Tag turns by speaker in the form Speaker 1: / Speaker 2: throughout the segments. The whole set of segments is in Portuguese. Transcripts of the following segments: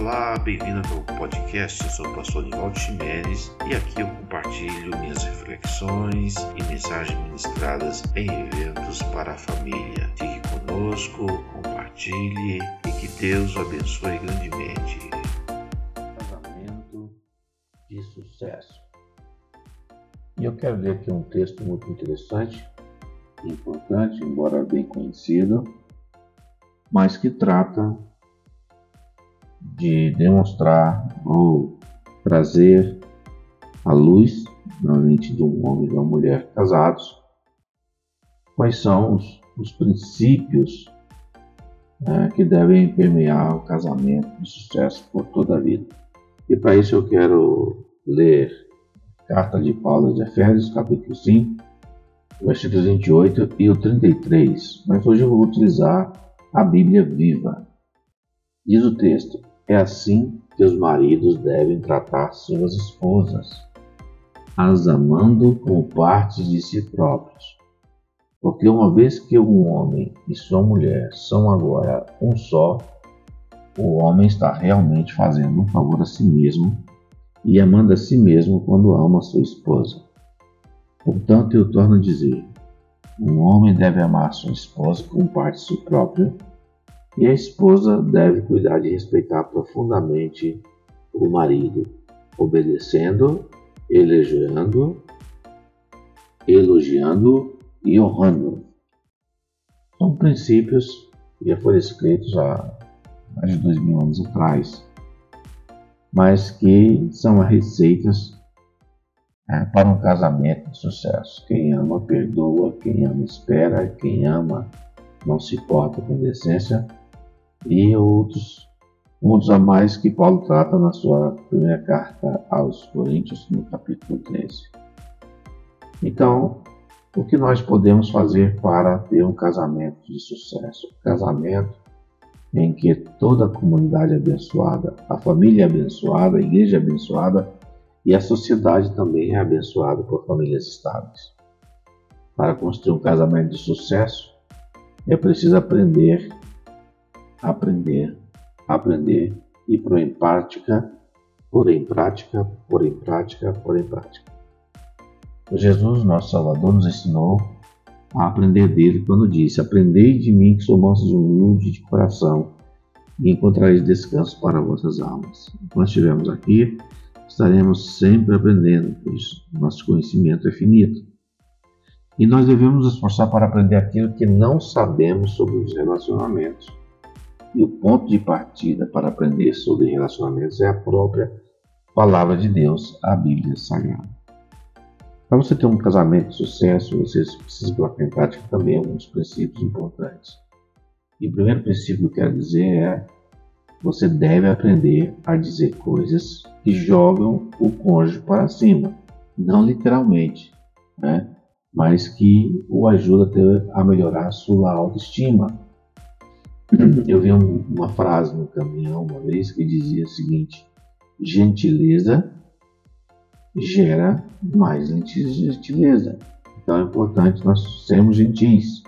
Speaker 1: Olá, bem-vindo ao podcast. Eu sou o pastor Nivaldo Ximenes e aqui eu compartilho minhas reflexões e mensagens ministradas em eventos para a família. Fique conosco, compartilhe e que Deus o abençoe grandemente.
Speaker 2: Casamento de sucesso. E eu quero ler aqui um texto muito interessante, importante, embora bem conhecido, mas que trata de demonstrar ou trazer à luz na mente de um homem e de uma mulher casados quais são os, os princípios né, que devem permear o casamento de sucesso por toda a vida. E para isso eu quero ler a carta de Paulo aos Efésios, capítulo 5, versículos 28 e o 33, mas hoje eu vou utilizar a Bíblia viva. Diz o texto: É assim que os maridos devem tratar suas esposas, as amando como partes de si próprios. Porque uma vez que um homem e sua mulher são agora um só, o homem está realmente fazendo um favor a si mesmo e amando a si mesmo quando ama sua esposa. Portanto, eu torno a dizer: um homem deve amar sua esposa como parte de si próprio e a esposa deve cuidar de respeitar profundamente o marido, obedecendo, elogiando, elogiando e honrando. São princípios que já foram escritos há mais de dois mil anos atrás, mas que são as receitas é, para um casamento de sucesso. Quem ama perdoa, quem ama espera, quem ama não se porta com decência e outros pontos a mais que Paulo trata na sua primeira carta aos Coríntios, no capítulo 13. Então, o que nós podemos fazer para ter um casamento de sucesso? Um casamento em que toda a comunidade é abençoada, a família é abençoada, a igreja é abençoada e a sociedade também é abençoada por famílias estáveis. Para construir um casamento de sucesso, é preciso aprender aprender, aprender e pôr em prática, pôr em prática, pôr em prática, pôr em prática. Jesus, nosso Salvador, nos ensinou a aprender dele quando disse: Aprendei de mim que sou manso e humilde de coração, e encontrareis descanso para vossas almas. Enquanto estivermos aqui, estaremos sempre aprendendo, pois nosso conhecimento é finito. E nós devemos nos esforçar para aprender aquilo que não sabemos sobre os relacionamentos e o ponto de partida para aprender sobre relacionamentos é a própria Palavra de Deus, a Bíblia Sagrada. Para você ter um casamento de sucesso, você precisa colocar em prática também alguns princípios importantes. E o primeiro princípio que eu quero dizer é você deve aprender a dizer coisas que jogam o cônjuge para cima, não literalmente, né? mas que o ajuda a melhorar a sua autoestima, eu vi um, uma frase no caminhão uma vez que dizia o seguinte: gentileza gera mais gentileza. Então é importante nós sermos gentis.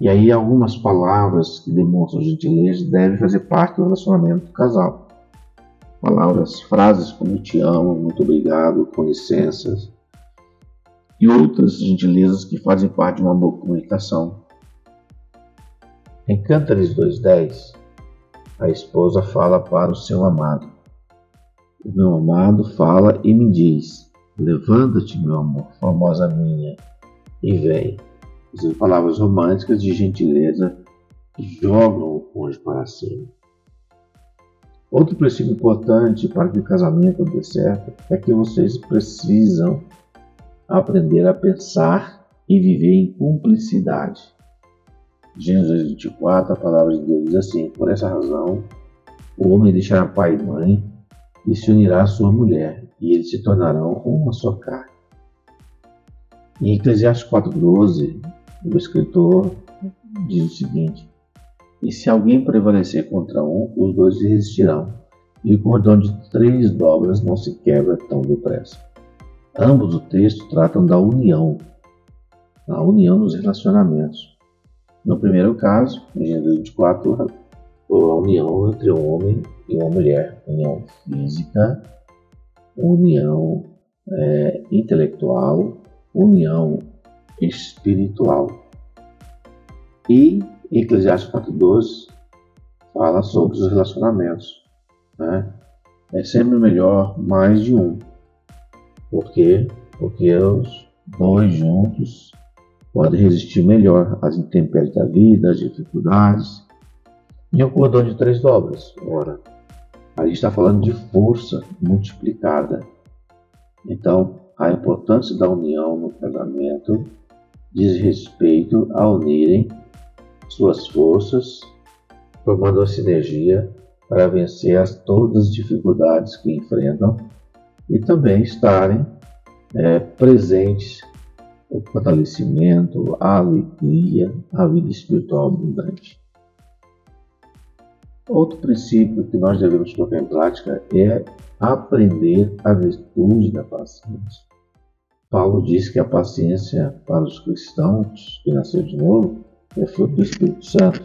Speaker 2: E aí algumas palavras que demonstram gentileza devem fazer parte do relacionamento do casal. Palavras, frases como te amo, muito obrigado, com licenças e outras gentilezas que fazem parte de uma boa comunicação. Em Cântares 2,10, a esposa fala para o seu amado. O meu amado fala e me diz: Levanta-te, meu amor, formosa minha, e vem. São palavras românticas de gentileza que jogam o cônjuge para cima. Outro princípio importante para que o casamento dê certo é que vocês precisam aprender a pensar e viver em cumplicidade. Gênesis 24, a palavra de Deus diz assim: Por essa razão, o homem deixará pai e mãe e se unirá à sua mulher, e eles se tornarão uma só carne. Em Eclesiastes 4,12, o escritor diz o seguinte: E se alguém prevalecer contra um, os dois resistirão, e o cordão de três dobras não se quebra tão depressa. Ambos o texto tratam da união, a união nos relacionamentos. No primeiro caso, em Gênesis 24, a união entre um homem e uma mulher, união física, união é, intelectual, união espiritual. E Eclesiastes 4.12 fala sobre os relacionamentos. Né? É sempre melhor mais de um. Por quê? Porque os dois juntos podem resistir melhor às intempéries da vida, às dificuldades. E o cordão de três dobras. Ora, a gente está falando de força multiplicada. Então, a importância da união no casamento diz respeito a unirem suas forças, formando uma sinergia para vencer as, todas as dificuldades que enfrentam e também estarem é, presentes o fortalecimento, a alegria, a vida espiritual abundante. Outro princípio que nós devemos colocar em prática é aprender a virtude da paciência. Paulo diz que a paciência para os cristãos que nasceram de novo é fruto do Espírito Santo.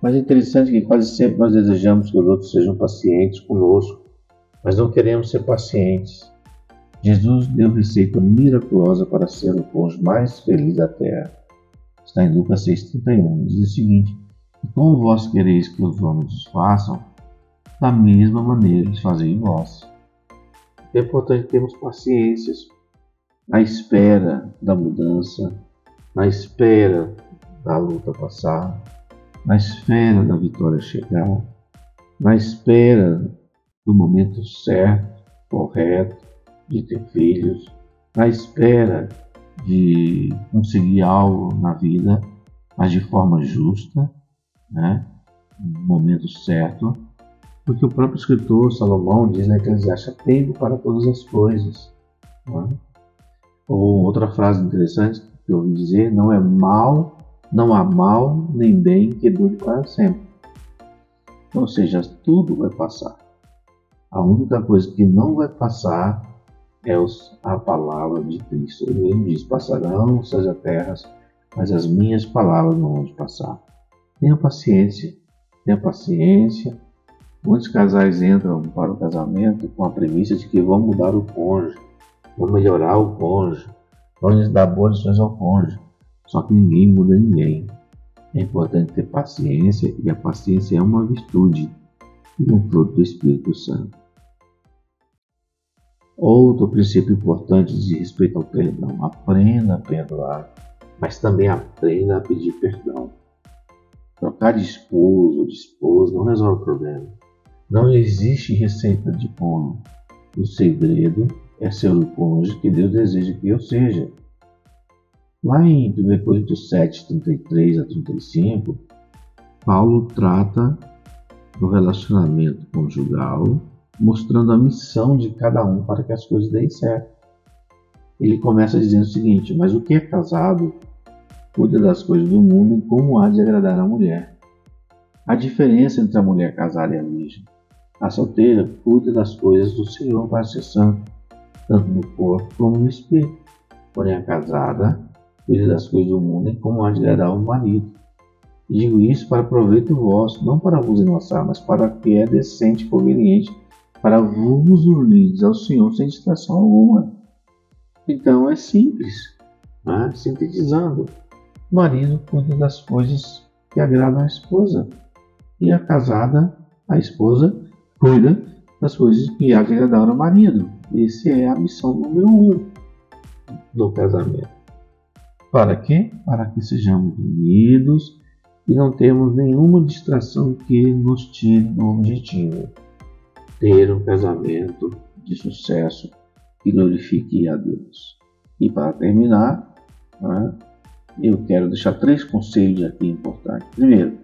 Speaker 2: Mas é interessante que quase sempre nós desejamos que os outros sejam pacientes conosco, mas não queremos ser pacientes. Jesus deu receita miraculosa para ser o cônjuge mais feliz da terra. Está em Lucas 6,31. Diz o seguinte: E como vós quereis que os homens os façam, da mesma maneira eles fazem vós. É importante termos paciência na espera da mudança, na espera da luta passar, na espera da vitória chegar, na espera do momento certo, correto de ter filhos, na espera de conseguir algo na vida, mas de forma justa, né? no momento certo, porque o próprio escritor Salomão diz né, que eles acham tempo para todas as coisas. Né? Ou outra frase interessante que eu ouvi dizer, não é mal, não há mal nem bem que dure para sempre. Ou seja, tudo vai passar. A única coisa que não vai passar é a palavra de Cristo. Ele diz: Passarão essas terras, mas as minhas palavras não vão passar. Tenha paciência, tenha paciência. Muitos casais entram para o casamento com a premissa de que vão mudar o cônjuge, vão melhorar o cônjuge, vão dar boas lições ao cônjuge. Só que ninguém muda ninguém. É importante ter paciência e a paciência é uma virtude e um fruto do Espírito Santo. Outro princípio importante diz respeito ao perdão. Aprenda a perdoar, mas também aprenda a pedir perdão. Trocar de esposo ou de esposa não resolve o problema. Não existe receita de bolo. O segredo é ser o cônjuge que Deus deseja que eu seja. Lá em 1 Coríntios 7, 33 a 35, Paulo trata do relacionamento conjugal, mostrando a missão de cada um para que as coisas deem certo. Ele começa dizendo o seguinte: Mas o que é casado cuida das coisas do mundo e como há de agradar a mulher. A diferença entre a mulher casada e a virgem. A solteira cuida das coisas do Senhor para ser santo, tanto no corpo como no espírito. Porém, a casada cuide das coisas do mundo e como há de agradar o marido. Digo isso para proveito vosso, não para vos enlaçar, mas para que é decente e conveniente, para vos unirdes ao Senhor sem distração alguma. Então é simples, né? sintetizando. O marido cuida das coisas que agradam a esposa, e a casada, a esposa, cuida das coisas que agradam ao marido. Essa é a missão número um do casamento. Para quê? Para que sejamos unidos e não temos nenhuma distração que nos tire do objetivo. Ter um casamento de sucesso que glorifique a Deus. E para terminar, né, eu quero deixar três conselhos aqui importantes. Primeiro,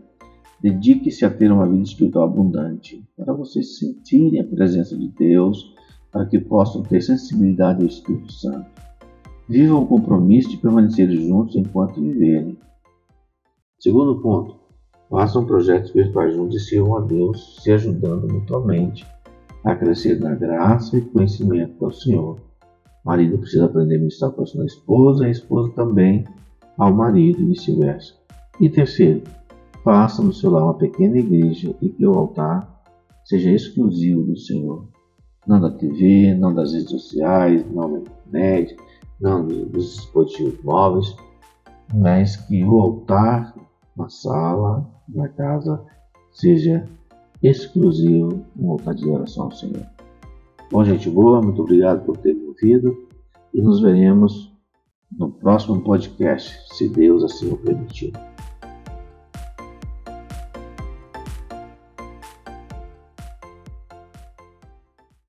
Speaker 2: dedique-se a ter uma vida espiritual abundante, para vocês sentirem a presença de Deus, para que possam ter sensibilidade ao Espírito Santo. Vivam o compromisso de permanecer juntos enquanto viverem. Segundo ponto, façam projetos virtuais juntos e sirvam a Deus, se ajudando mutuamente a crescer na graça e conhecimento do Senhor. Marido precisa aprender a ministrar para a sua esposa, a esposa também ao marido e vice-versa. E terceiro, faça no seu lar uma pequena igreja e que o altar seja exclusivo do Senhor. Não da TV, não das redes sociais, não da internet, não dos dispositivos móveis, mas que o altar na sala, na casa, seja exclusivo um altar de oração ao Senhor. Bom, gente boa, muito obrigado por ter me ouvido e nos veremos no próximo podcast, se Deus assim o permitir.